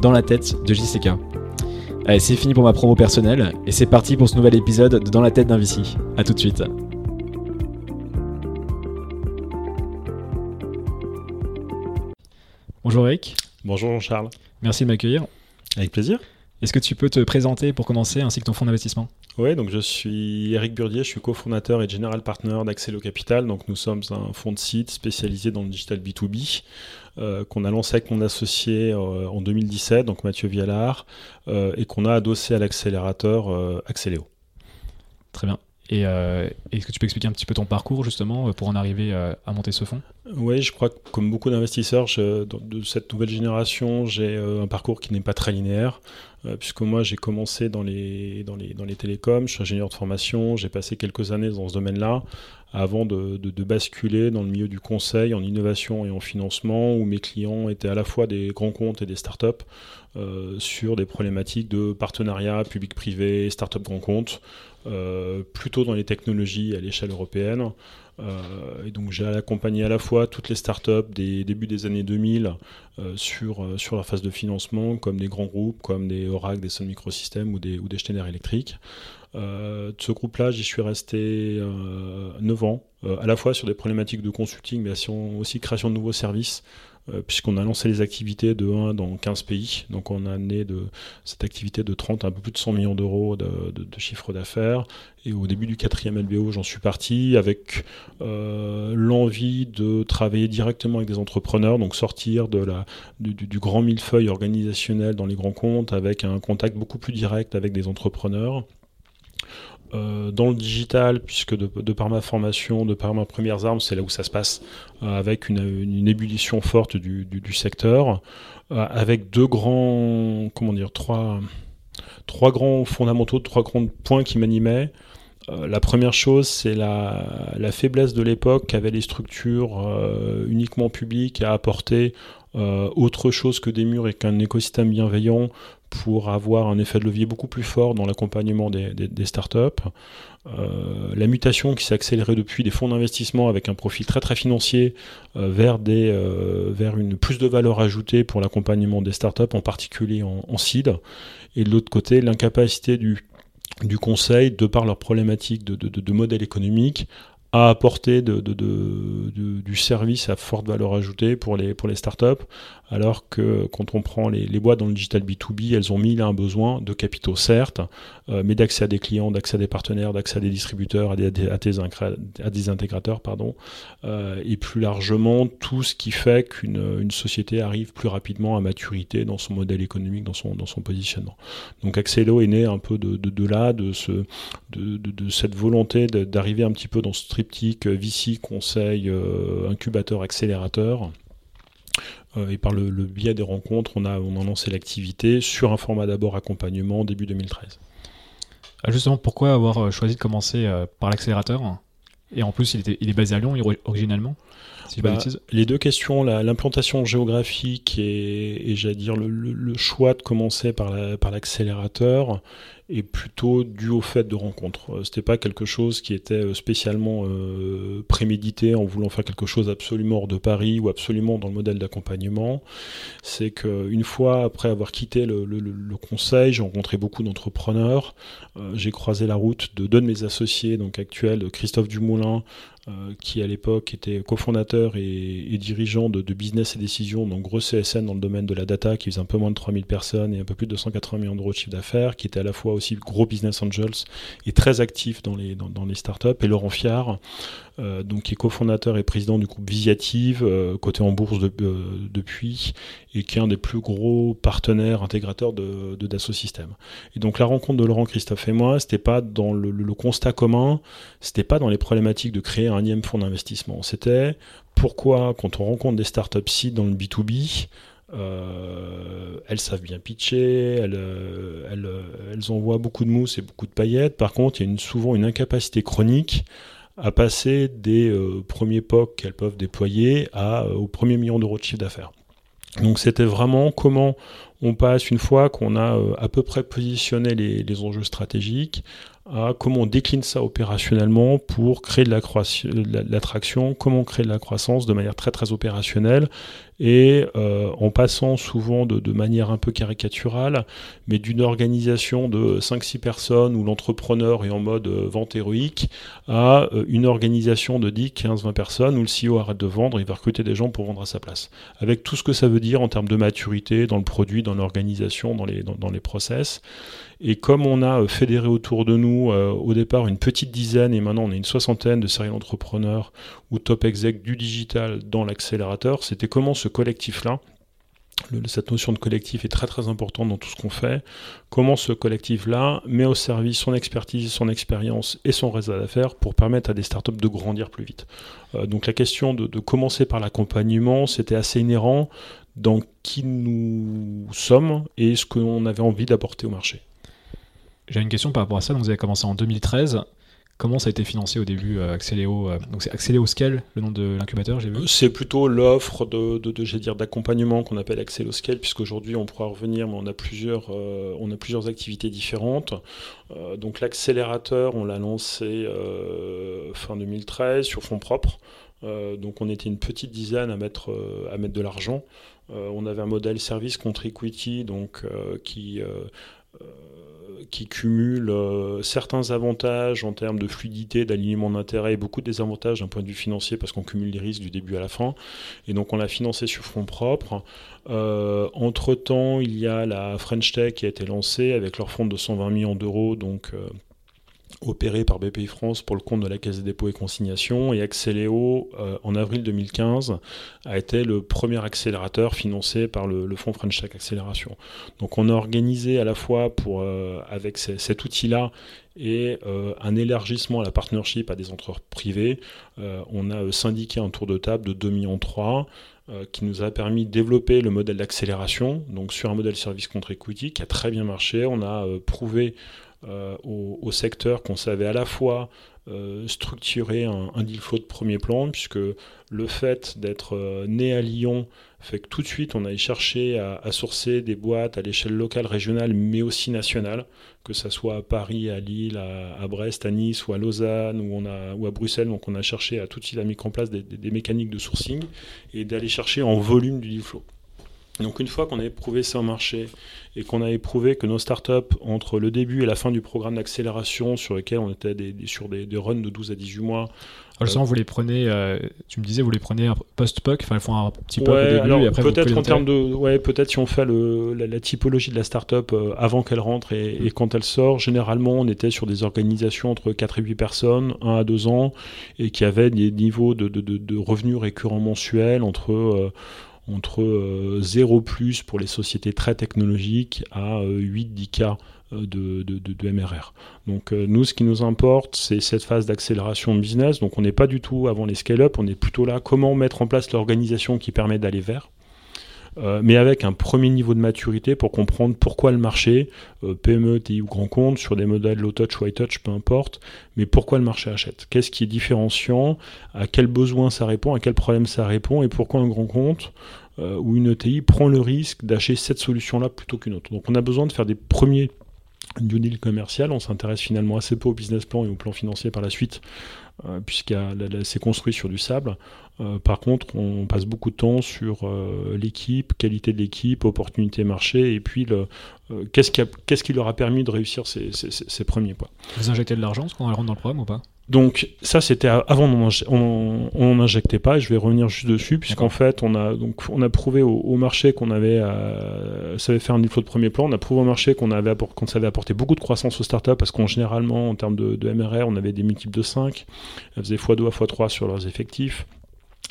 Dans la tête de JCK. Allez, c'est fini pour ma promo personnelle et c'est parti pour ce nouvel épisode de Dans la tête d'un VC. A tout de suite. Bonjour Eric. Bonjour Charles. Merci de m'accueillir. Avec plaisir. Est-ce que tu peux te présenter pour commencer ainsi que ton fonds d'investissement Oui, donc je suis Eric Burdier, je suis cofondateur et general partner d'Axelo Capital. Donc nous sommes un fonds de site spécialisé dans le digital B2B euh, qu'on a lancé avec mon associé euh, en 2017, donc Mathieu Vialard, euh, et qu'on a adossé à l'accélérateur Axeléo. Très bien. Et est-ce que tu peux expliquer un petit peu ton parcours justement pour en arriver à monter ce fonds? Oui, je crois que comme beaucoup d'investisseurs de cette nouvelle génération, j'ai un parcours qui n'est pas très linéaire. Euh, puisque moi j'ai commencé dans les, dans, les, dans les télécoms, je suis ingénieur de formation, j'ai passé quelques années dans ce domaine-là, avant de, basculer dans le milieu du conseil en innovation et en financement, où mes clients étaient à la fois des grands comptes et des startups euh, sur des problématiques de partenariat public-privé, start-up grand compte, euh, plutôt dans les technologies à l'échelle européenne. Euh, et donc j'ai accompagné à la fois toutes les startups des débuts des années 2000 euh, sur, euh, sur la phase de financement, comme des grands groupes, comme des Oracle, des Sun Microsystems ou des, ou des Schneider Electric. de ce groupe-là, j'y suis resté 9 ans, à la fois sur des problématiques de consulting, mais aussi création de nouveaux services puisqu'on a lancé les activités de 1 dans 15 pays. Donc on a amené de cette activité de 30 à un peu plus de 100 millions d'euros de, chiffre d'affaires. Et au début du quatrième LBO, j'en suis parti avec euh, l'envie de travailler directement avec des entrepreneurs, donc sortir du, grand millefeuille organisationnel dans les grands comptes avec un contact beaucoup plus direct avec des entrepreneurs. Euh, dans le digital, puisque de, par ma formation, de par mes premières armes, c'est là où ça se passe, euh, avec une, ébullition forte du, secteur, euh, avec deux grands, comment trois, trois grands fondamentaux, trois grands points qui m'animaient. la première chose, c'est la, faiblesse de l'époque qu'avaient les structures uniquement publiques à apporter autre chose que des murs et qu'un écosystème bienveillant pour avoir un effet de levier beaucoup plus fort dans l'accompagnement des, startups. Euh, la mutation qui s'est accélérée depuis des fonds d'investissement avec un profil très très financier euh, vers, des, euh, vers une plus de valeur ajoutée pour l'accompagnement des startups, en particulier en, en seed. Et de l'autre côté, l'incapacité du, du conseil, de par leurs problématiques de, de, de modèle économique, à apporter du service à forte valeur ajoutée pour les, pour les startups, alors que quand on prend les, boîtes dans le digital B2B, elles ont mis là un besoin de capitaux, certes, euh, mais d'accès à des clients, d'accès à des partenaires, d'accès à des distributeurs, à des, intégrateurs, pardon, euh, et plus largement tout ce qui fait qu'une une société arrive plus rapidement à maturité dans son modèle économique, dans son, dans son positionnement. Donc Accelo est né un peu de, là, de, ce, de, cette volonté d'arriver un petit peu dans ce triptyque VC, conseil, euh, incubateur, accélérateur. Euh, et par le, biais des rencontres, on a, on a lancé l'activité sur un format d'abord accompagnement début 2013. Ah, justement, pourquoi avoir euh, choisi de commencer euh, par l'accélérateur Et en plus, il, était, il est basé à Lyon originalement bah, les deux questions, l'implantation géographique et, et j'allais dire le, le, choix de commencer par l'accélérateur est plutôt dû au fait de rencontres. Euh, c'était pas quelque chose qui était euh, spécialement euh, prémédité en voulant faire quelque chose absolument hors de Paris ou absolument dans le modèle d'accompagnement. C'est qu'une fois après avoir quitté le, conseil, j'ai rencontré beaucoup d'entrepreneurs. J'ai croisé la route de deux de mes associés, donc actuels, Christophe Dumoulin, qui à l'époque était cofondateur et, et dirigeant de, de, Business et Décision, donc gros CSN dans le domaine de la data, qui faisait un peu moins de 3000 personnes et un peu plus de 280 millions d'euros de chiffre d'affaires, qui était à la fois aussi gros business angels et très actif dans les, dans, les startups, et Laurent Fiard, euh, donc qui est cofondateur et président du groupe Visiative, euh, côté en bourse de, depuis, et qui est un des plus gros partenaires intégrateurs de, Dassault Systèmes. Et donc la rencontre de Laurent, Christophe et moi, c'était pas dans le, constat commun, c'était pas dans les problématiques de créer un fonds d'investissement. C'était pourquoi, quand on rencontre des startups seed dans le B2B, elles savent bien pitcher, elles, elles, envoient beaucoup de mousse et beaucoup de paillettes. Par contre, il y a souvent une incapacité chronique à passer des premiers POC qu'elles peuvent déployer à, au premier million d'euros de chiffre d'affaires. Donc c'était vraiment comment on passe une fois qu'on a à peu près positionné les enjeux stratégiques à comment on décline ça opérationnellement pour créer de l'attraction, comment créer de la croissance de manière très très opérationnelle et euh, en passant souvent de, manière un peu caricaturale, mais d'une organisation de 5-6 personnes où l'entrepreneur est en mode euh, vente héroïque à euh, une organisation de 10, 15, 20 personnes où le CEO arrête de vendre, il va recruter des gens pour vendre à sa place. Avec tout ce que ça veut dire en termes de maturité dans le produit, dans l'organisation, dans les, dans les process. Et comme on a euh, fédéré autour de nous euh, au départ une petite dizaine et maintenant on est une soixantaine de serial entrepreneurs ou top exec du digital dans l'accélérateur, c'était comment ce collectif-là cette notion de collectif est très très importante dans tout ce qu'on fait. Comment ce collectif-là met au service son expertise, son expérience et son réseau d'affaires pour permettre à des startups de grandir plus vite. Euh, donc la question de, de commencer par l'accompagnement, c'était assez inhérent dans qui nous sommes et ce qu'on avait envie d'apporter au marché. J'ai une question par rapport à ça. Donc, vous avez commencé en 2013. Comment ça a été financé au début, euh, Axeléo euh, Donc c'est Axeléo Scale, le nom de l'incubateur, j'ai vu C'est plutôt l'offre de, dire, d'accompagnement qu'on appelle Axeléo Scale, puisqu'aujourd'hui on pourra revenir, mais on a plusieurs, euh, on a plusieurs activités différentes. donc l'accélérateur, on l'a lancé fin 2013 sur fonds propres. donc on était une petite dizaine à mettre, à mettre de l'argent. on avait un modèle service contre equity, donc qui qui cumule euh, certains avantages en termes de fluidité, d'alignement d'intérêt et beaucoup de désavantages d'un point de vue financier parce qu'on cumule les risques du début à la fin. Et donc on l'a financé sur fonds propres. Euh, entre-temps, il y a la French Tech qui a été lancée avec leur fonds de 120 millions d'euros, donc euh, opéré par BPI France pour le compte de la Caisse des dépôts et consignations. Et Accéléo, euh, en avril 2015, a été le premier accélérateur financé par le, fonds French Tech Accélération. Donc on a organisé à la fois pour, euh, avec cet outil-là et euh, un élargissement à la partnership à des entreprises privées. on a syndiqué un tour de table de 2,3 millions qui nous a permis de développer le modèle d'accélération, donc sur un modèle service contre equity qui a très bien marché. On a prouvé euh, au, secteur qu'on savait à la fois euh, structurer un, deal flow de premier plan, puisque le fait d'être euh, né à Lyon fait que tout de suite on allait chercher à, sourcer des boîtes à l'échelle locale, régionale, mais aussi nationale, que ce soit à Paris, à Lille, à, Brest, à Nice ou à Lausanne ou à Bruxelles. Donc on a cherché à tout de suite à mettre en place des, des mécaniques de sourcing et d'aller chercher en volume du deal flow. Donc une fois qu'on avait prouvé ça au marché et qu'on avait prouvé que nos startups, entre le début et la fin du programme d'accélération sur lequel on était sur des, runs de 12 à 18 mois... Alors euh, vous les prenez, euh, tu me disais, vous les prenez post-POC, enfin ils font un petit peu au début et après peut-être en termes de, ouais, peut-être si on fait le, la, typologie de la startup euh, avant qu'elle rentre et, et, quand elle sort, généralement on était sur des organisations entre 4 et 8 personnes, 1 à 2 ans, et qui avaient des niveaux de, de, de revenus récurrents mensuels entre entre 0 euh, plus pour les sociétés très technologiques à 8-10 euh, euh, de, de, MRR. Donc nous, ce qui nous importe, c'est cette phase d'accélération de business. Donc on n'est pas du tout avant les scale-up, on est plutôt là comment mettre en place l'organisation qui permet d'aller vers. Euh, mais avec un premier niveau de maturité pour comprendre pourquoi le marché, euh, PME, TI ou grand compte, sur des modèles low touch, white touch, peu importe, mais pourquoi le marché achète? Qu'est-ce qui est différenciant? À quel besoin ça répond? À quel problème ça répond? Et pourquoi un grand compte euh, ou une ETI prend le risque d'acheter cette solution-là plutôt qu'une autre? Donc on a besoin de faire des premiers due deal commercial, on s'intéresse finalement assez peu au business plan et au plan financier par la suite, puisque c'est construit sur du sable. Euh, par contre, on passe beaucoup de temps sur euh, l'équipe, qualité de l'équipe, opportunité marché, et puis euh, qu'est-ce qui, leur a permis de réussir ces, premiers points. Vous injectez de l'argent quand on rentre dans le programme ou pas? Donc ça c'était avant on n'injectait pas et je vais revenir juste dessus puisqu'en fait on a donc on a prouvé au, marché qu'on avait ça avait fait un niveau de premier plan. On a prouvé au marché qu'on avait qu'on savait apporter beaucoup de croissance aux startups parce qu'on généralement en termes de, de, MRR on avait des multiples de 5 elles faisaient x2 à x3 sur leurs effectifs.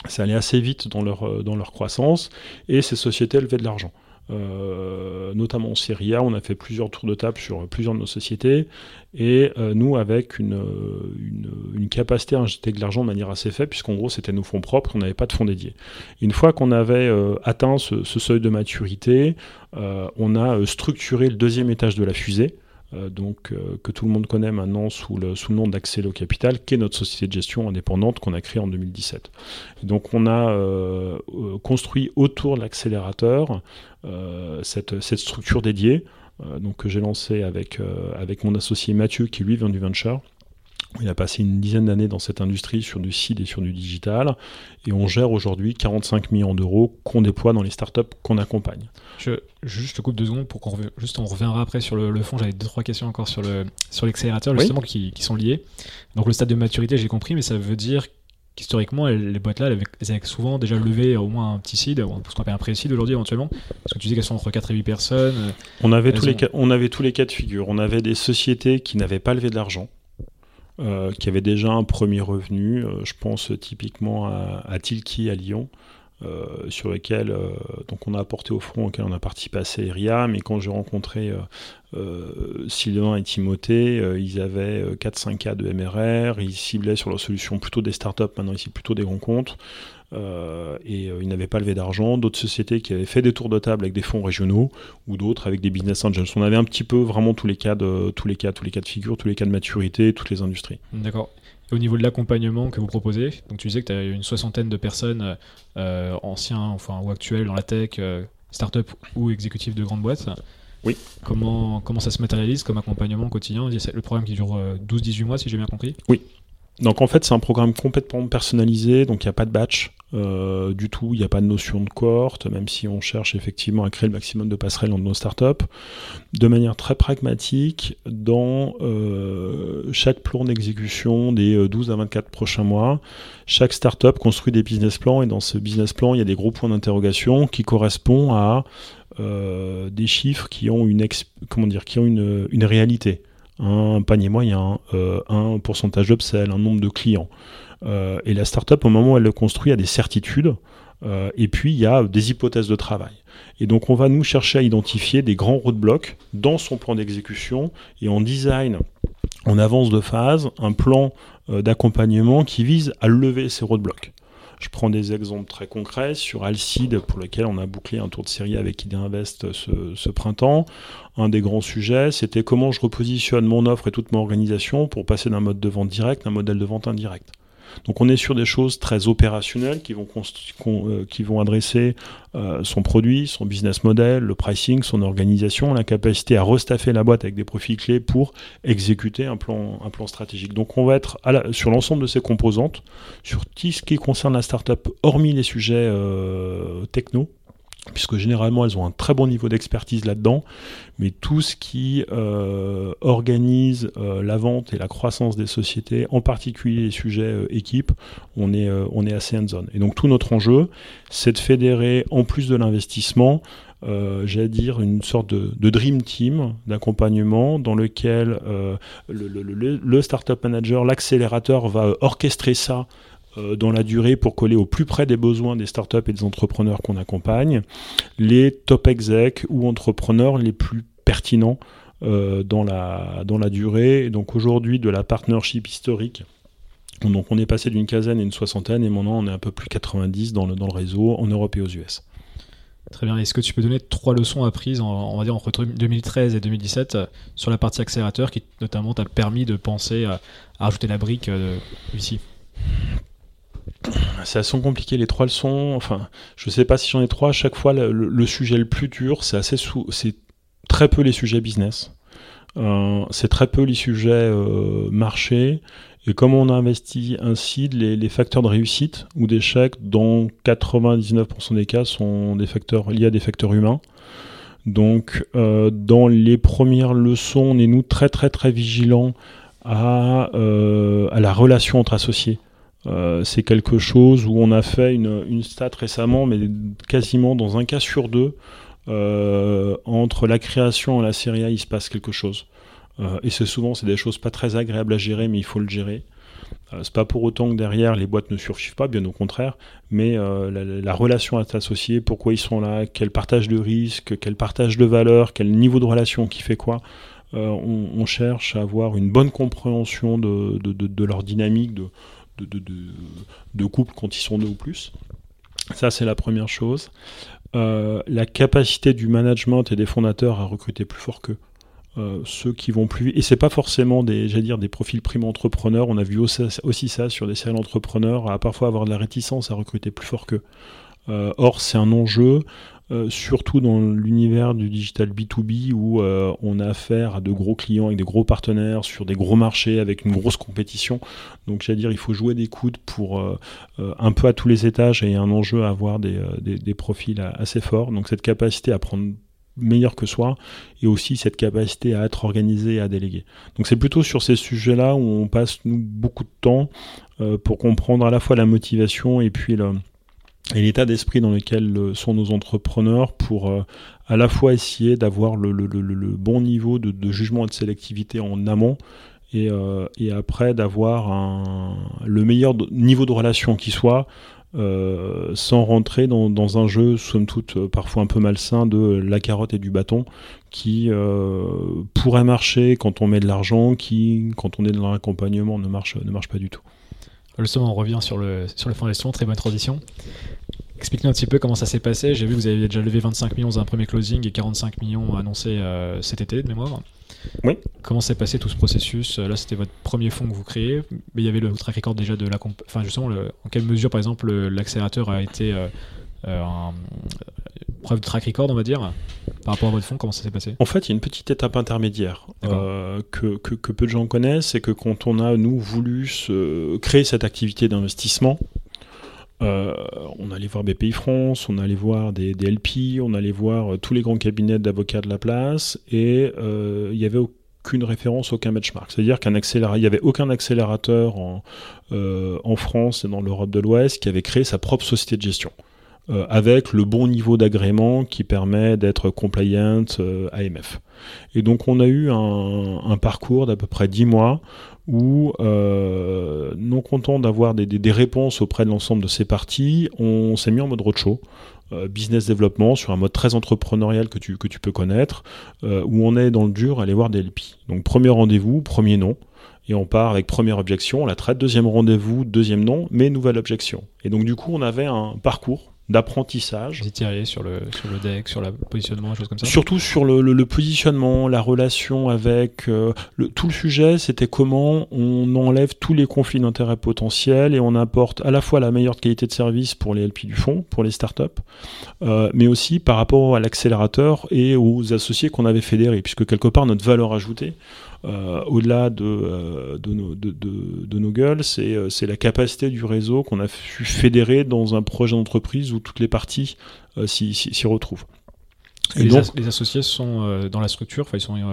Ça allait assez vite dans leur, euh, dans leur croissance et ces sociétés levaient de l'argent. Notamment en Serie A. On a fait plusieurs tours de table sur plusieurs de nos sociétés. Et nous, avec une, une, capacité à injecter de l'argent de manière assez faible, puisqu'en gros, c'était nos fonds propres, on n'avait pas de fonds dédiés. Une fois qu'on avait atteint ce, seuil de maturité, on a structuré le deuxième étage de la fusée. Euh, donc, euh, que tout le monde connaît maintenant sous le, sous le nom d'Accélo Capital, qui est notre société de gestion indépendante qu'on a créée en 2017. donc on a euh, construit autour de l'accélérateur cette, cette, structure dédiée donc, que j'ai lancée avec, avec mon associé Mathieu, qui lui vient du venture. Il a passé une dizaine d'années dans cette industrie sur du seed et sur du digital. Et on gère aujourd'hui 45 millions d'euros qu'on déploie dans les startups qu'on accompagne. Je, juste, te coupe deux secondes pour qu'on juste on reviendra après sur le, fond. J'avais deux trois questions encore sur le sur l'accélérateur justement qui, qui, sont liées. Donc le stade de maturité, j'ai compris, mais ça veut dire qu'historiquement les boîtes là, elles avaient, souvent déjà levé au moins un petit seed, ce qu'on appelle un pré-seed aujourd'hui éventuellement. Parce que tu dis qu'elles sont entre 4 et 8 personnes. On avait tous les on avait tous les cas de figure. On avait des sociétés qui n'avaient pas levé de l'argent qui avait déjà un premier revenu. Euh, je pense typiquement à, à Tilki à Lyon. Euh, sur lequel donc on a apporté au front auquel on a participé à Seria, mais quand j'ai rencontré Sylvain et Timothée, ils avaient 4-5 cas de MRR, ils ciblaient sur leur solution plutôt des startups, maintenant ici plutôt des grands comptes. Euh, et euh, ils n'avaient pas levé d'argent. D'autres sociétés qui avaient fait des tours de table avec des fonds régionaux ou d'autres avec des business angels. On avait un petit peu vraiment tous les cas de tous les cas, tous les cas de figure, tous les cas de maturité, toutes les industries. D'accord. Au niveau de l'accompagnement que vous proposez, donc tu disais que tu as une soixantaine de personnes euh, anciens enfin, ou actuels dans la tech, start-up ou exécutifs de grandes boîtes. Oui. Comment, comment ça se matérialise comme accompagnement quotidien? Le programme qui dure 12-18 mois, si j'ai bien compris? Oui. Donc en fait, c'est un programme complètement personnalisé, donc il n'y a pas de batch. Euh, du tout, il n'y a pas de notion de cohorte, même si on cherche effectivement à créer le maximum de passerelles dans nos startups, de manière très pragmatique, dans euh, chaque plan d'exécution des 12 euh, à 24 prochains mois, chaque startup construit des business plans, et dans ce business plan, il y a des gros points d'interrogation qui correspondent à des chiffres qui ont une, comment qui ont une réalité un panier moyen, un pourcentage d'upsell, un nombre de clients. Euh, et la startup, au moment où elle le construit, a des certitudes. Euh, et puis, il y a des hypothèses de travail. Et donc, on va nous chercher à identifier des grands roadblocks dans son plan d'exécution et on design en avance de phase un plan euh, d'accompagnement qui vise à lever ces roadblocks. Je prends des exemples très concrets sur Alcide, pour lequel on a bouclé un tour de série avec Idea Invest ce, ce printemps. Un des grands sujets, c'était comment je repositionne mon offre et toute mon organisation pour passer d'un mode de vente direct à un modèle de vente indirect. Donc on est sur des choses très opérationnelles qui vont, euh, adresser euh, son produit, son business model, le pricing, son organisation, la capacité à restaffer la boîte avec des profils clés pour exécuter un plan, un plan stratégique. Donc on va être sur l'ensemble de ces composantes, sur tout ce qui concerne la startup, hormis les sujets euh, techno, puisque généralement elles ont un très bon niveau d'expertise là-dedans, mais tout ce qui euh, organise euh, la vente et la croissance des sociétés, en particulier les sujets euh, équipe, on est, on est assez hands-on. Et donc tout notre enjeu, c'est de fédérer, en plus de l'investissement, j'allais dire, une sorte de, dream team d'accompagnement dans lequel le, le, startup manager, l'accélérateur va orchestrer ça dans la durée pour coller au plus près des besoins des startups et des entrepreneurs qu'on accompagne, les top exec ou entrepreneurs les plus pertinents euh, dans, la, dans la durée. donc aujourd'hui, de la partnership historique, donc on est passé d'une quinzaine à une soixantaine et maintenant on est un peu plus 90 dans le, dans le réseau en Europe et aux US. Très bien. Est-ce que tu peux donner trois leçons apprises, on va dire, entre 2013 et 2017 euh, sur la partie accélérateur qui notamment t'a permis de penser à, rajouter la brique ici? C'est assez compliqué les trois leçons. Enfin, je sais pas si j'en ai trois. À chaque fois, le, sujet le plus dur, c'est assez c'est très peu les sujets business. Euh, c'est très peu les sujets euh, marché. Et comme on a investi ainsi, les, facteurs de réussite ou d'échec, dans 99% des cas, sont des facteurs liés à des facteurs humains. Donc, euh, dans les premières leçons, on est nous très très très vigilants à la relation entre associés. Euh, c'est quelque chose où on a fait une, une, stat récemment, mais quasiment dans un cas sur deux, euh, entre la création et la série A, il se passe quelque chose. Euh, et c'est souvent c'est des choses pas très agréables à gérer, mais il faut le gérer. c'est pas pour autant que derrière les boîtes ne survivent pas, bien au contraire, mais la, relation à associé, pourquoi ils sont là, quel partage de risque, quel partage de valeur, quel niveau de relation qui fait quoi. On, cherche à avoir une bonne compréhension de, de leur dynamique, de, de, couple quand ils sont deux ou plus. Ça, c'est la première chose. Euh, la capacité du management et des fondateurs à recruter plus fort qu'eux. Euh, ceux qui vont plus vite. Et c'est pas forcément des, dire, des profils primo entrepreneurs. On a vu aussi, ça sur des séries entrepreneurs, à parfois avoir de la réticence à recruter plus fort qu'eux. Euh, or, c'est un enjeu. Euh, surtout dans l'univers du digital B2B où euh, on a affaire à de gros clients avec des gros partenaires sur des gros marchés avec une grosse compétition. Donc j'allais dire, il faut jouer des coudes pour euh, un peu à tous les étages et un enjeu à avoir des, des, profils assez forts. Donc cette capacité à prendre meilleur que soi et aussi cette capacité à être organisé et à déléguer. Donc c'est plutôt sur ces sujets-là où on passe beaucoup de temps pour comprendre à la fois la motivation et puis le, et l'état d'esprit dans lequel euh, sont nos entrepreneurs pour euh, à la fois essayer d'avoir le, bon niveau de, jugement et de sélectivité en amont et, euh, après d'avoir le meilleur niveau de relation qui soit sans rentrer dans, un jeu somme toute parfois un peu malsain de la carotte et du bâton qui pourrait marcher quand on met de l'argent qui quand on est dans l'accompagnement ne ne marche pas du tout. Justement, on revient sur le, sur le fondation, très bonne transition. Explique-nous un petit peu comment ça s'est passé. J'ai vu que vous avez déjà levé 25 millions dans un premier closing et 45 millions annoncés euh, cet été de mémoire. Oui. Comment s'est passé tout ce processus? Là, c'était votre premier fonds que vous créez, mais il y avait le track record déjà de la. Enfin, justement, en quelle mesure, par exemple, l'accélérateur a été euh, euh, preuve de track record, on va dire, par rapport à votre fonds Comment ça s'est passé? En fait, il y a une petite étape intermédiaire que, que, que, peu de gens connaissent, c'est que quand on a, nous, voulu se créer cette activité d'investissement, euh, on allait voir BPI France, on allait voir des, LP, on allait voir euh, tous les grands cabinets d'avocats de la place, et euh, il n'y avait aucune référence, aucun benchmark. C'est-à-dire qu'un accélérateur, il n'y avait aucun accélérateur en, en France et dans l'Europe de l'Ouest qui avait créé sa propre société de gestion. Avec le bon niveau d'agrément qui permet d'être compliant AMF. Et donc on a eu un, parcours d'à peu près 10 mois où, euh, non content d'avoir des, réponses auprès de l'ensemble de ces parties, on s'est mis en mode roadshow. Euh, business développement sur un mode très entrepreneurial que tu, que tu peux connaître, euh, où on est dans le dur, aller voir des LP. Donc premier rendez-vous, premier nom, et on part avec première objection, on la traite, deuxième rendez-vous, deuxième nom, mais nouvelle objection. Et donc du coup on avait un parcours d'apprentissage. Vous étiez sur le, sur le deck, sur le positionnement, choses comme ça Surtout sur le, le, positionnement, la relation avec... Euh, le, tout le sujet, c'était comment on enlève tous les conflits d'intérêts potentiels et on apporte à la fois la meilleure qualité de service pour les LP du fonds, pour les startups, euh, mais aussi par rapport à l'accélérateur et aux associés qu'on avait fédérés, puisque quelque part, notre valeur ajoutée, au-delà de, euh, de, nos, de, de, nos gueules, euh, c'est la capacité du réseau qu'on a pu fédérer dans un projet d'entreprise où toutes les parties s'y retrouvent. Et, les, les, associés sont dans la structure, ils, sont, ils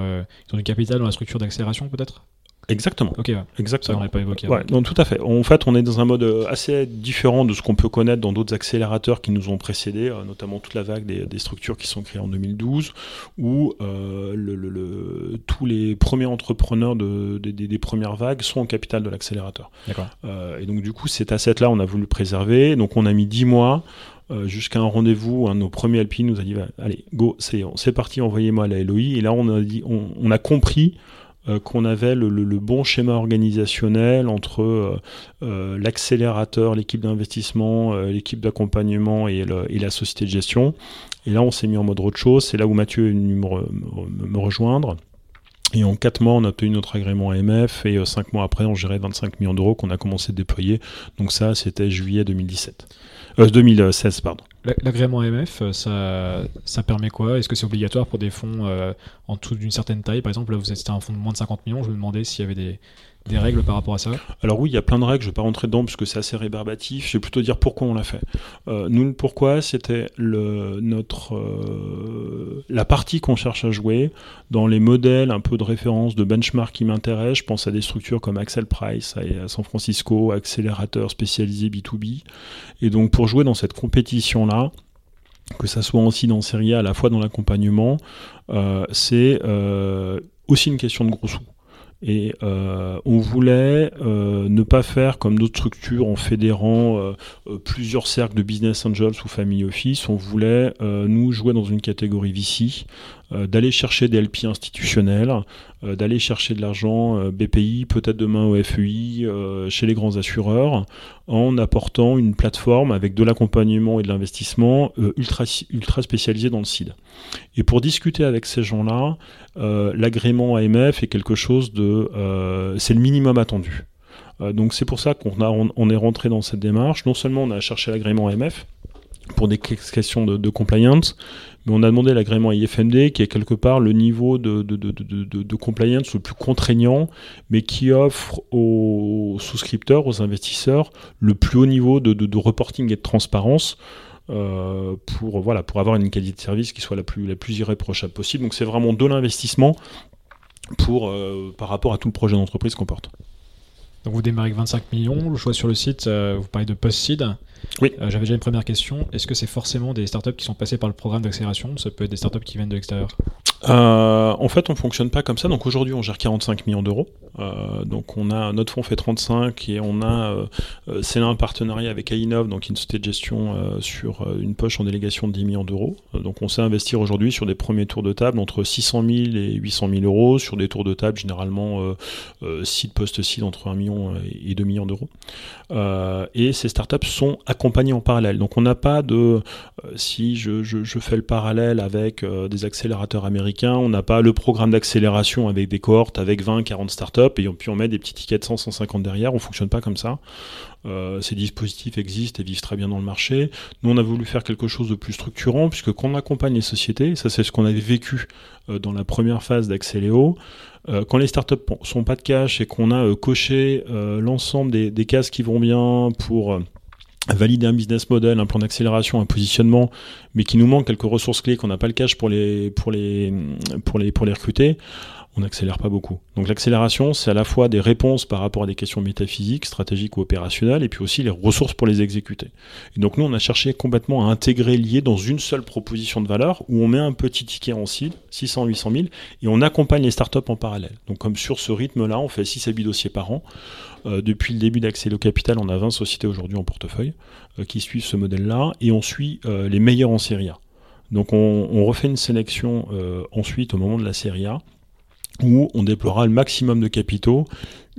ont du capital dans la structure d'accélération peut-être? Exactement. Ok, exactement. Ça, on pas évoqué. Ouais, non, tout à fait. En fait, on est dans un mode euh, assez différent de ce qu'on peut connaître dans d'autres accélérateurs qui nous ont précédés, euh, notamment toute la vague des, structures qui sont créées en 2012, où euh, le, tous les premiers entrepreneurs de, des, premières vagues sont au capital de l'accélérateur. D'accord. et donc, du coup, cet asset-là, on a voulu le préserver. Donc, on a mis 10 mois. jusqu'à un rendez-vous, un de nos premiers LP nous a dit allez, go, c'est parti, envoyez-moi la LOI. Et là, on a, dit, on a compris qu'on avait le, bon schéma organisationnel entre euh, euh, l'accélérateur, l'équipe d'investissement, l'équipe d'accompagnement et, la société de gestion. Et là, on s'est mis en mode chose. C'est là où Mathieu est venu me, rejoindre. Et en 4 mois, on a obtenu notre agrément AMF et 5 mois après, on gérait 25 millions d'euros qu'on a commencé à déployer. Donc ça, c'était juillet 2017. 2016, pardon. L'agrément AMF, euh, ça, ça permet quoi? Est-ce que c'est obligatoire pour des fonds euh, en dessous d'une certaine taille? Par exemple, là, vous êtes un fonds de moins de 50 millions. Je me demandais s'il y avait des, des règles par rapport à ça Alors oui, il y a plein de règles, je ne vais pas rentrer dedans puisque c'est assez rébarbatif, je vais plutôt dire pourquoi on l'a fait. Euh, nous, le pourquoi, c'était le, notre, euh, la partie qu'on cherche à jouer dans les modèles un peu de référence, de benchmark qui m'intéressent. Je pense à des structures comme Axel Price à San Francisco, accélérateur spécialisé B2B. Et donc pour jouer dans cette compétition-là, que ça soit aussi dans série A, à la fois dans l'accompagnement, euh, c'est aussi une question de gros sous. Et on voulait ne pas faire comme d'autres structures en fédérant plusieurs cercles de business angels ou family office. On voulait nous jouer dans une catégorie VC euh, d'aller chercher des LP institutionnels, euh, d'aller chercher de l'argent euh, BPI, peut-être demain au FEI, chez les grands assureurs, en apportant une plateforme avec de l'accompagnement et de l'investissement ultra, ultra spécialisé dans le CID. Et pour discuter avec ces gens-là, l'agrément AMF est quelque chose de... c'est le minimum attendu. donc c'est pour ça qu'on on, est rentré dans cette démarche. Non seulement on a cherché l'agrément AMF, pour des questions de, compliance, mais on a demandé l'agrément IFMD, qui est quelque part le niveau de, compliance le plus contraignant, mais qui offre aux souscripteurs, aux investisseurs, le plus haut niveau de, reporting et de transparence. Euh, pour, voilà, pour avoir une qualité de service qui soit la plus, irréprochable possible. Donc c'est vraiment de l'investissement euh, par rapport à tout le projet d'entreprise qu'on porte. Donc vous démarrez avec 25 millions, le choix sur le site, euh, vous parlez de post-seed. Oui. Euh, j'avais déjà une première question. Est-ce que c'est forcément des startups qui sont passées par le programme d'accélération Ça peut être des startups qui viennent de l'extérieur? Euh, En fait, on fonctionne pas comme ça. Donc aujourd'hui, on gère 45 millions d'euros. Euh, donc on a notre fonds fait 35 et on a c'est un partenariat avec Ainov, donc une société de gestion sur une poche en délégation de 10 millions d'euros. donc on sait investir aujourd'hui sur des premiers tours de table entre 600 000 et 800 000 euros, sur des tours de table généralement site post-site entre 1 million et 2 millions d'euros. Et ces startups sont accompagner en parallèle. Donc on n'a pas de, euh, si je, je, fais le parallèle avec euh, des accélérateurs américains, on n'a pas le programme d'accélération avec des cohortes, avec 20, 40 startups, et puis on met des petits tickets de 100, 150 derrière, on fonctionne pas comme ça. Euh, ces dispositifs existent et vivent très bien dans le marché. Nous, on a voulu faire quelque chose de plus structurant, puisque quand accompagne les sociétés, ça c'est ce qu'on avait vécu dans la première phase d'Accéléo, quand les startups sont pas de cash et qu'on a coché l'ensemble des, des, cases qui vont bien pour valider un business model, un plan d'accélération, un positionnement, mais qui nous manque quelques ressources clés qu'on n'a pas le cash pour les, pour les, pour les, pour les recruter, on n'accélère pas beaucoup. Donc l'accélération, c'est à la fois des réponses par rapport à des questions métaphysiques, stratégiques ou opérationnelles, et puis aussi les ressources pour les exécuter. Et donc nous, on a cherché complètement à intégrer, lié dans une seule proposition de valeur, où on met un petit ticket en cible, 600, 800 000, et on accompagne les startups en parallèle. Donc comme sur ce rythme-là, on fait 6 à 8 dossiers par an. Euh, depuis le début d'Accélo Capital, on a 20 sociétés aujourd'hui en portefeuille euh, qui suivent ce modèle-là, et on suit euh, les meilleurs en série A. Donc on, on refait une sélection ensuite au moment de la série A où on déploiera le maximum de capitaux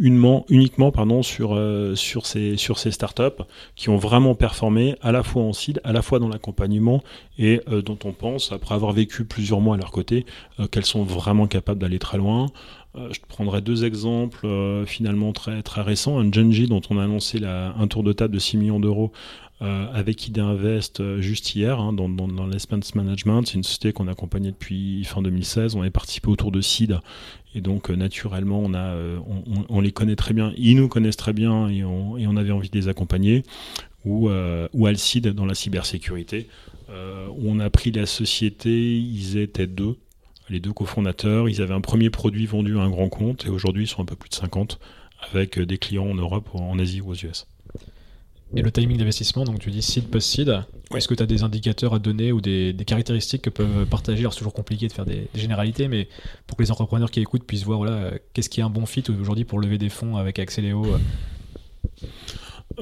uniquement, pardon, sur, euh, sur, ces, sur ces startups qui ont vraiment performé à la fois en seed, à la fois dans l'accompagnement et euh, dont on pense, après avoir vécu plusieurs mois à leur côté, euh, qu'elles sont vraiment capables d'aller très loin. Je prendrai deux exemples finalement très, très récents. Un Genji dont on a annoncé un tour de table de 6 millions d'euros euh, avec ID Invest euh, juste hier hein, dans, dans, management. C'est une société qu'on a accompagnée depuis fin 2016. On est participé autour de SID et donc euh, naturellement on, a, on, les connaît très bien. Ils nous connaissent très bien et on, avait envie de les accompagner. Ou, ou Alcide dans la cybersécurité. on a pris la société, ils étaient deux, les deux cofondateurs. Ils avaient un premier produit vendu à un grand compte et aujourd'hui ils sont un peu plus de 50 avec des clients en Europe, en Asie ou aux US. Et le timing d'investissement, donc tu dis seed post-seed, est-ce que tu as des indicateurs à donner ou des, caractéristiques que peuvent partager? Alors c'est toujours compliqué de faire des, généralités, mais pour que les entrepreneurs qui écoutent puissent voir voilà, qu'est-ce qui est un bon fit aujourd'hui pour lever des fonds avec Axeléo euh?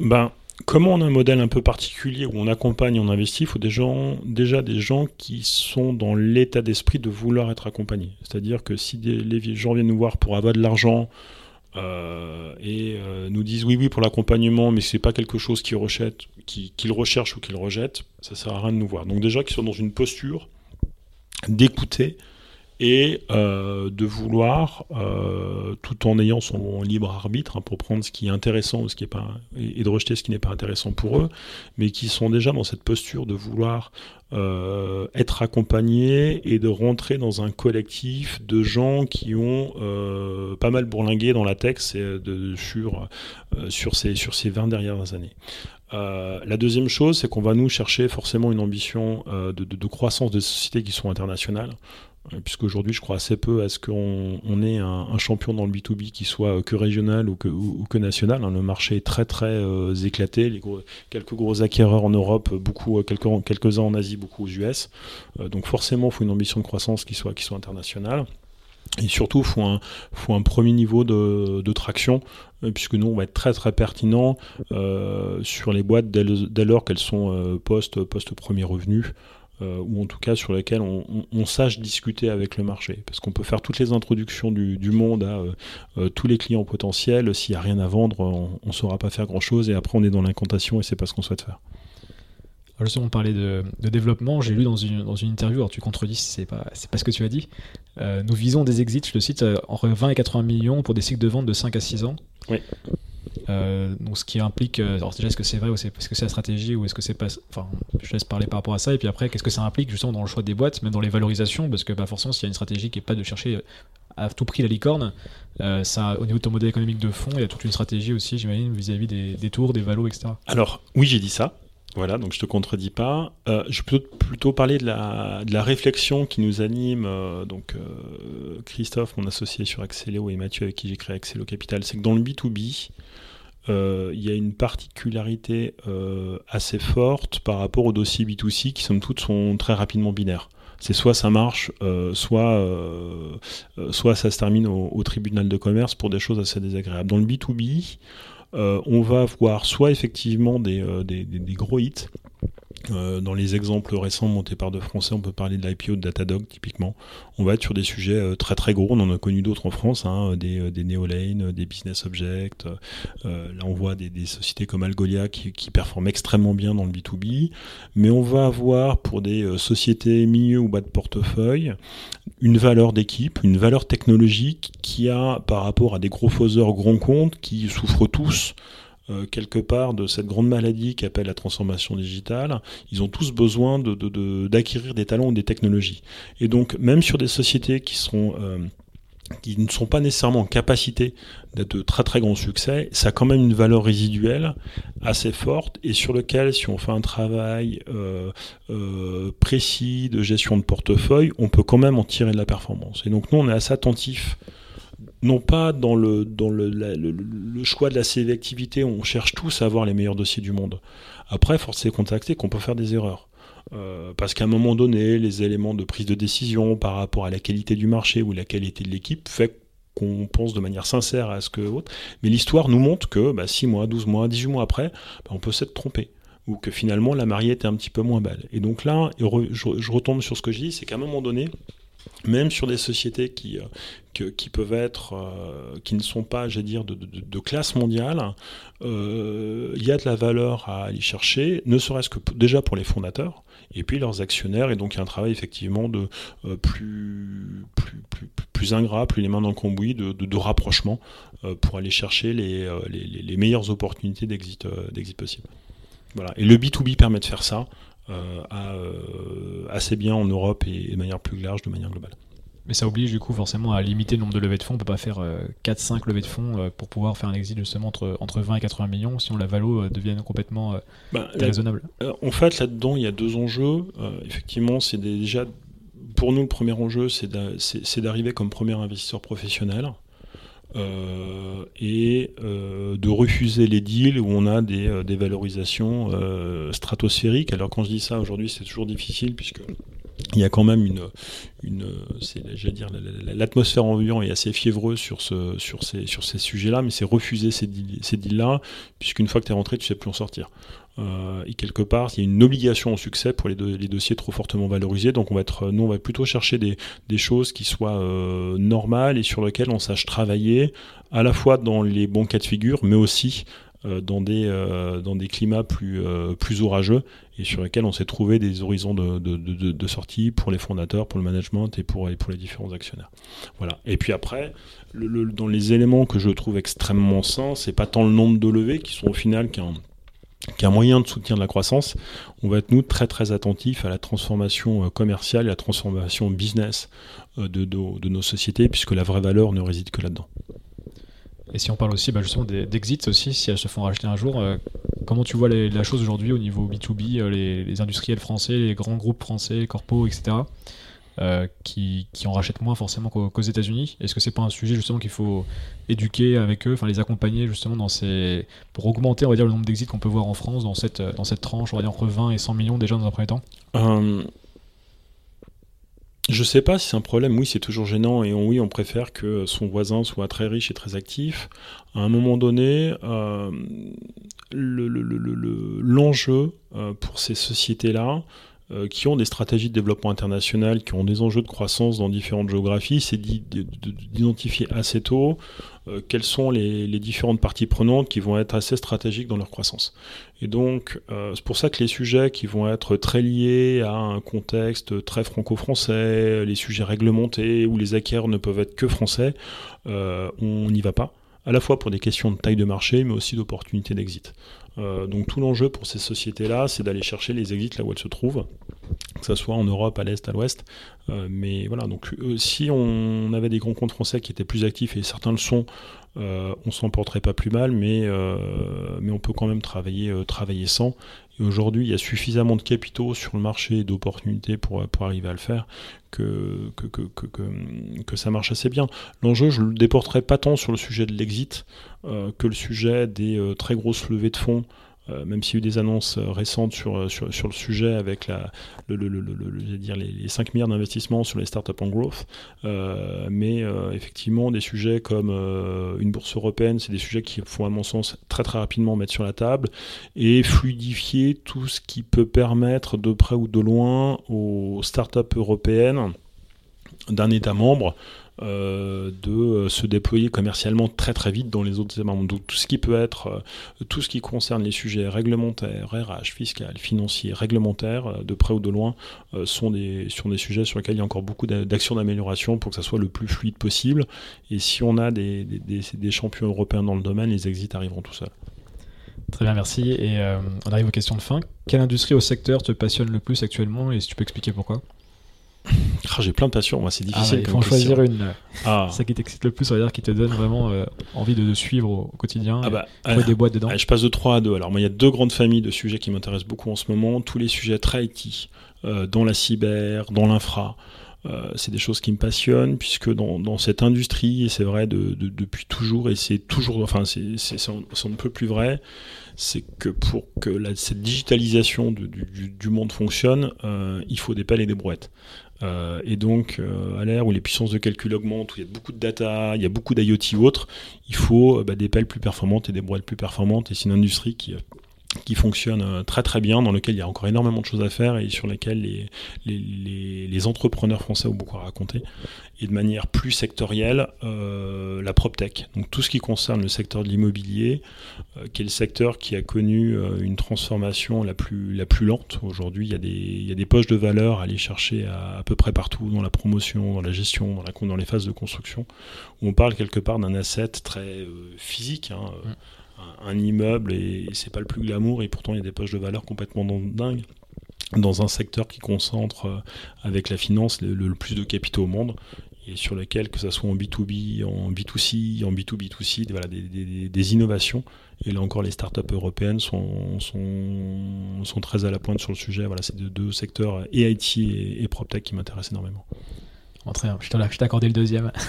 ben, Comment on a un modèle un peu particulier où on accompagne, on investit, il faut déjà des gens qui sont dans l'état d'esprit de vouloir être accompagnés. C'est-à-dire que si les gens viennent nous voir pour avoir de l'argent, euh, et euh, nous disent oui oui pour l'accompagnement mais c'est pas quelque chose qu'ils recherchent qu'ils recherchent ou qu'ils rejettent ça sert à rien de nous voir donc déjà qu'ils sont dans une posture d'écouter et euh, de vouloir, euh, tout en ayant son libre arbitre hein, pour prendre ce qui est intéressant ce qui est pas, et, de rejeter ce qui n'est pas intéressant pour eux, mais qui sont déjà dans cette posture de vouloir euh, être accompagnés et de rentrer dans un collectif de gens qui ont pas mal bourlingué dans la tech sur, ces, sur ces 20 dernières années. la deuxième chose, c'est qu'on va nous chercher forcément une ambition de, de, croissance des sociétés qui sont internationales. Euh, puisqu'aujourd'hui je crois assez peu à ce qu'on on ait un, champion dans le B2B qui soit que régional ou que, national. Hein. Le marché est très très euh, éclaté, quelques gros acquéreurs en Europe, beaucoup, euh, quelques, quelques-uns en Asie, beaucoup aux US. donc forcément il faut une ambition de croissance qui soit, qui soit internationale. Et surtout, il faut un, faut un premier niveau de, traction, euh, puisque nous, on va être très très pertinent euh, sur les boîtes dès, lors qu'elles sont euh, post, post premier revenu. Euh, ou en tout cas sur lesquelles on, on, on, sache discuter avec le marché. Parce qu'on peut faire toutes les introductions du, du monde à euh, euh, tous les clients potentiels. S'il n'y a rien à vendre, on ne saura pas faire grand-chose et après on est dans l'incantation et c'est pas ce qu'on souhaite faire. Alors justement, on parlait de, de développement. J'ai lu dans une, dans une interview, alors tu contredis si c'est pas, pas ce que tu as dit. Euh, nous visons des exits, je le cite, entre 20 et 80 millions pour des cycles de vente de 5 à 6 ans. Oui. Euh, donc ce qui implique, euh, alors déjà est-ce que c'est vrai ou est-ce que c'est la stratégie ou est-ce que c'est pas, enfin je laisse parler par rapport à ça et puis après qu'est-ce que ça implique justement dans le choix des boîtes, même dans les valorisations? Parce que bah, forcément s'il y a une stratégie qui est pas de chercher à tout prix la licorne, euh, ça au niveau de ton modèle économique de fond il y a toute une stratégie aussi j'imagine vis-à-vis des, tours, des valos etc. Alors oui j'ai dit ça. Voilà, donc je te contredis pas. Euh, je peux plutôt parler de la, de la réflexion qui nous anime. Euh, donc Christophe, mon associé sur Accéléo, et Mathieu avec qui j'ai créé Accéléo Capital, c'est que dans le B2B, euh, il y a une particularité euh, assez forte par rapport aux dossiers B2C qui, somme toute, sont très rapidement binaires. C'est soit ça marche, euh, soit, euh, soit ça se termine au, tribunal de commerce pour des choses assez désagréables. Dans le B2B, on va avoir soit effectivement des, gros hits, euh, dans les exemples récents montés par de Français, on peut parler de l'IPO de Datadog typiquement. On va être sur des sujets euh, très très gros. On en a connu d'autres en France, hein, des, euh, des Neolane, des Business Objects. Euh, là, on voit des, sociétés comme Algolia qui, qui, performent extrêmement bien dans le B2B. Mais on va avoir pour des euh, sociétés milieu ou bas de portefeuille une valeur d'équipe, une valeur technologique qui a par rapport à des gros faiseurs grands comptes qui souffrent tous euh, quelque part de cette grande maladie qu'appelle la transformation digitale, ils ont tous besoin d'acquérir de, de, des talents ou des technologies. Et donc, même sur des sociétés euh, qui ne sont pas nécessairement en capacité d'être de très très grands succès, ça a quand même une valeur résiduelle assez forte et sur lequel, si on fait un travail euh, précis de gestion de portefeuille, on peut quand même en tirer de la performance. Et donc nous, on est assez attentif non pas dans le, choix de la sélectivité, on cherche tous à avoir les meilleurs dossiers du monde. Après, force est contacter qu'on peut faire des erreurs. Euh, parce qu'à un moment donné, les éléments de prise de décision par rapport à la qualité du marché ou la qualité de l'équipe fait qu'on pense de manière sincère à ce que autre. Mais l'histoire nous montre que bah, 6 mois, 12 mois, 18 mois après, bah, on peut s'être trompé ou que finalement la mariée était un petit peu moins belle. Et donc là, je, je retombe sur ce que je dis, c'est qu'à un moment donné, même sur des sociétés qui, euh, que, qui peuvent être, euh, qui ne sont pas, j'allais dire, de, de, de, classe mondiale, euh, il y a de la valeur à aller chercher, ne serait-ce que déjà pour les fondateurs, et puis leurs actionnaires, et donc il y a un travail effectivement de euh, plus, plus, plus, plus, ingrat, plus les mains dans le cambouis, de, de, rapprochement, pour aller chercher les, les, les meilleures opportunités d'exit possibles. Voilà. Et le B2B permet de faire ça à, euh, assez bien en Europe et, et, de manière plus large, de manière globale. Mais ça oblige du coup forcément à limiter le nombre de levées de fonds. On peut pas faire euh, 4-5 levées de fonds euh, pour pouvoir faire un exit justement entre, entre 20 et 80 millions, sinon la valo euh, devient complètement bah, déraisonnable. en fait, là-dedans, il y a deux enjeux. effectivement, c'est déjà, pour nous, le premier enjeu, c'est d'arriver comme premier investisseur professionnel. Euh, et euh, de refuser les deals où on a des, euh, des valorisations stratosphériques. Alors quand je dis ça aujourd'hui, c'est toujours difficile puisque il y a quand même une, une dire, l'atmosphère ambiante est assez fiévreuse sur, ce, sur ces, sur ces sujets-là, mais c'est refuser ces deals, deals-là, puisqu'une fois que tu es rentré, tu sais plus en sortir. Euh, et quelque part, il y a une obligation au succès pour les, do les, dossiers trop fortement valorisés. Donc, on va être, nous, on va plutôt chercher des, choses qui soient euh, normales et sur lesquelles on sache travailler, à la fois dans les bons cas de figure, mais aussi euh, dans, des, euh, dans des climats plus, orageux et sur lesquels on s'est trouvé des horizons de, sortie pour les fondateurs, pour le management et pour, les différents actionnaires. Voilà. Et puis après, dans les éléments que je trouve extrêmement sains, c'est pas tant le nombre de levées qui sont au final qu'un qu'un moyen de soutien de la croissance, on va être nous très très attentifs à la transformation commerciale et à la transformation business de, de, nos sociétés, puisque la vraie valeur ne réside que là-dedans. Et si on parle aussi bah, justement d'exits aussi, si elles se font racheter un jour, euh, comment tu vois la chose aujourd'hui au niveau B2B, euh, les, les, industriels français, les grands groupes français, les corpos, etc., euh, qui, en rachètent moins forcément qu'aux qu États-Unis Est-ce que c'est pas un sujet justement qu'il faut éduquer avec eux, enfin les accompagner justement dans ces pour augmenter on va dire le nombre d'exits qu'on peut voir en France dans cette dans cette tranche, on va dire entre 20 et 100 millions déjà dans un premier temps? Euh, je sais pas si c'est un problème. Oui, c'est toujours gênant et oui, on préfère que son voisin soit très riche et très actif. À un moment donné, euh, l'enjeu euh, pour ces sociétés-là, qui ont des stratégies de développement international, qui ont des enjeux de croissance dans différentes géographies, c'est d'identifier assez tôt euh, quelles sont les, différentes parties prenantes qui vont être assez stratégiques dans leur croissance. Et donc, euh, c'est pour ça que les sujets qui vont être très liés à un contexte très franco-français, les sujets réglementés, où les acquéreurs ne peuvent être que français, on n'y va pas à la fois pour des questions de taille de marché, mais aussi d'opportunité d'exit. Euh, donc tout l'enjeu pour ces sociétés-là, c'est d'aller chercher les exits là où elles se trouvent, que ce soit en Europe, à l'Est, à l'Ouest. Euh, mais voilà, donc euh, si on avait des grands comptes français qui étaient plus actifs, et certains le sont, on s'en porterait pas plus mal, mais, on peut quand même travailler sans. Aujourd'hui, il y a suffisamment de capitaux sur le marché et d'opportunités pour, pour arriver à le faire que, ça marche assez bien. L'enjeu, je ne le déporterai pas tant sur le sujet de l'exit euh, que le sujet des euh, très grosses levées de fonds même s'il y a eu des annonces euh, récentes sur, euh, sur, sur, le sujet avec les, 5 milliards d'investissements sur les startups en growth. mais effectivement, des sujets comme une bourse européenne, c'est des sujets qui faut à mon sens très très rapidement mettre sur la table et fluidifier tout ce qui peut permettre de près ou de loin aux startups européennes d'un État membre euh, de euh, se déployer commercialement très très vite dans les autres États membres. Donc tout ce qui peut être, euh, tout ce qui concerne les sujets réglementaires, RH, fiscal, financiers, réglementaires, de près ou de loin, sont, des, des sujets sur lesquels il y a encore beaucoup d'actions d'amélioration pour que ça soit le plus fluide possible. Et si on a des, des, des champions européens dans le domaine, les exits arriveront tout seuls. Très bien, merci. Et on arrive aux questions de fin. Quelle industrie ou secteur te passionne le plus actuellement? Et si tu peux expliquer pourquoi? Ah, j'ai plein de passions, moi c'est ah difficile. il faut en choisir une. Ah. Ça qui t'excite le plus, on va dire, qui te donne vraiment euh, envie de, suivre au, quotidien. Ah bah, des boîtes dedans. je passe de 3 à 2. Alors moi il y a deux grandes familles de sujets qui m'intéressent beaucoup en ce moment. Tous les sujets très IT, euh, dans la cyber, dans l'infra. Euh, c'est des choses qui me passionnent puisque dans, dans cette industrie, et c'est vrai de, depuis toujours, et c'est toujours, enfin c'est un peu plus vrai, c'est que pour que la, cette digitalisation du, monde fonctionne, il faut des pelles et des brouettes. Euh, et donc, euh, à l'ère où les puissances de calcul augmentent, où il y a beaucoup de data, il y a beaucoup d'IoT ou autres, il faut euh, bah, des pelles plus performantes et des brouettes plus performantes. Et c'est une industrie qui, qui fonctionne euh, très très bien, dans lequel il y a encore énormément de choses à faire et sur lesquelles les, les, entrepreneurs français ont beaucoup à raconter. Et de manière plus sectorielle, euh, la PropTech. Donc tout ce qui concerne le secteur de l'immobilier, euh, qui est le secteur qui a connu une transformation la plus, la plus lente. Aujourd'hui, il, y a des, il y a des poches de valeur à aller chercher à, peu près partout, dans la promotion, dans la gestion, dans, la, dans les phases de construction, où on parle quelque part d'un asset très physique. Hein, un, immeuble et, c'est pas le plus glamour et pourtant il y a des poches de valeur complètement dingues dans un secteur qui concentre euh, avec la finance le, plus de capitaux au monde et sur lequel, que ce soit en B2B, en B2C, en B2B2C, voilà, des, innovations. Et là encore, les startups européennes sont, sont, sont, très à la pointe sur le sujet. Voilà, c'est deux, secteurs, et IT et, et PropTech, qui m'intéressent énormément. bien, je t'ai accordé le deuxième.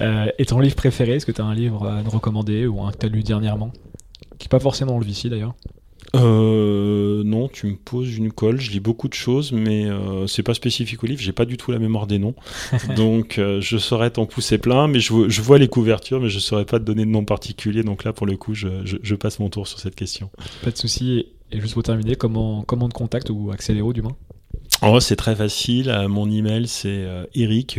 Euh, et ton livre préféré Est-ce que tu as un livre à nous recommander ou un que tu as lu dernièrement? Qui n'est pas forcément le VC d'ailleurs euh, non, tu me poses une colle. Je lis beaucoup de choses, mais euh, c'est pas spécifique au livre. J'ai pas du tout la mémoire des noms, donc euh, je saurais t'en pousser plein. Mais je, je, vois les couvertures, mais je saurais pas te donner de nom particulier. Donc là, pour le coup, je, je, passe mon tour sur cette question. Pas de souci. Et juste pour terminer, comment comment te contacte ou Accéléro du moins? Oh, c'est très facile. Mon email, c'est eric,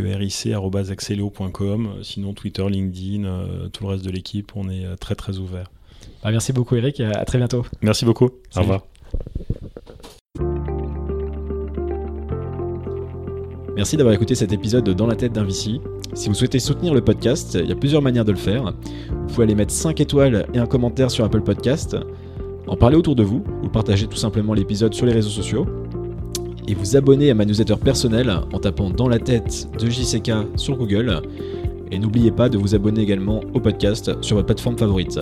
Sinon, Twitter, LinkedIn, tout le reste de l'équipe, on est très très ouvert. Bah, merci beaucoup Eric, à très bientôt. Merci beaucoup, au revoir. Merci d'avoir écouté cet épisode de Dans la tête d'un VC. Si vous souhaitez soutenir le podcast, il y a plusieurs manières de le faire. Vous pouvez aller mettre 5 étoiles et un commentaire sur Apple Podcast, en parler autour de vous, ou partager tout simplement l'épisode sur les réseaux sociaux, et vous abonner à ma newsletter personnelle en tapant Dans la tête de JCK sur Google. Et n'oubliez pas de vous abonner également au podcast sur votre plateforme favorite.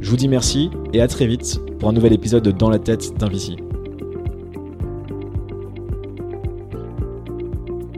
Je vous dis merci et à très vite pour un nouvel épisode de Dans la tête d'un VC.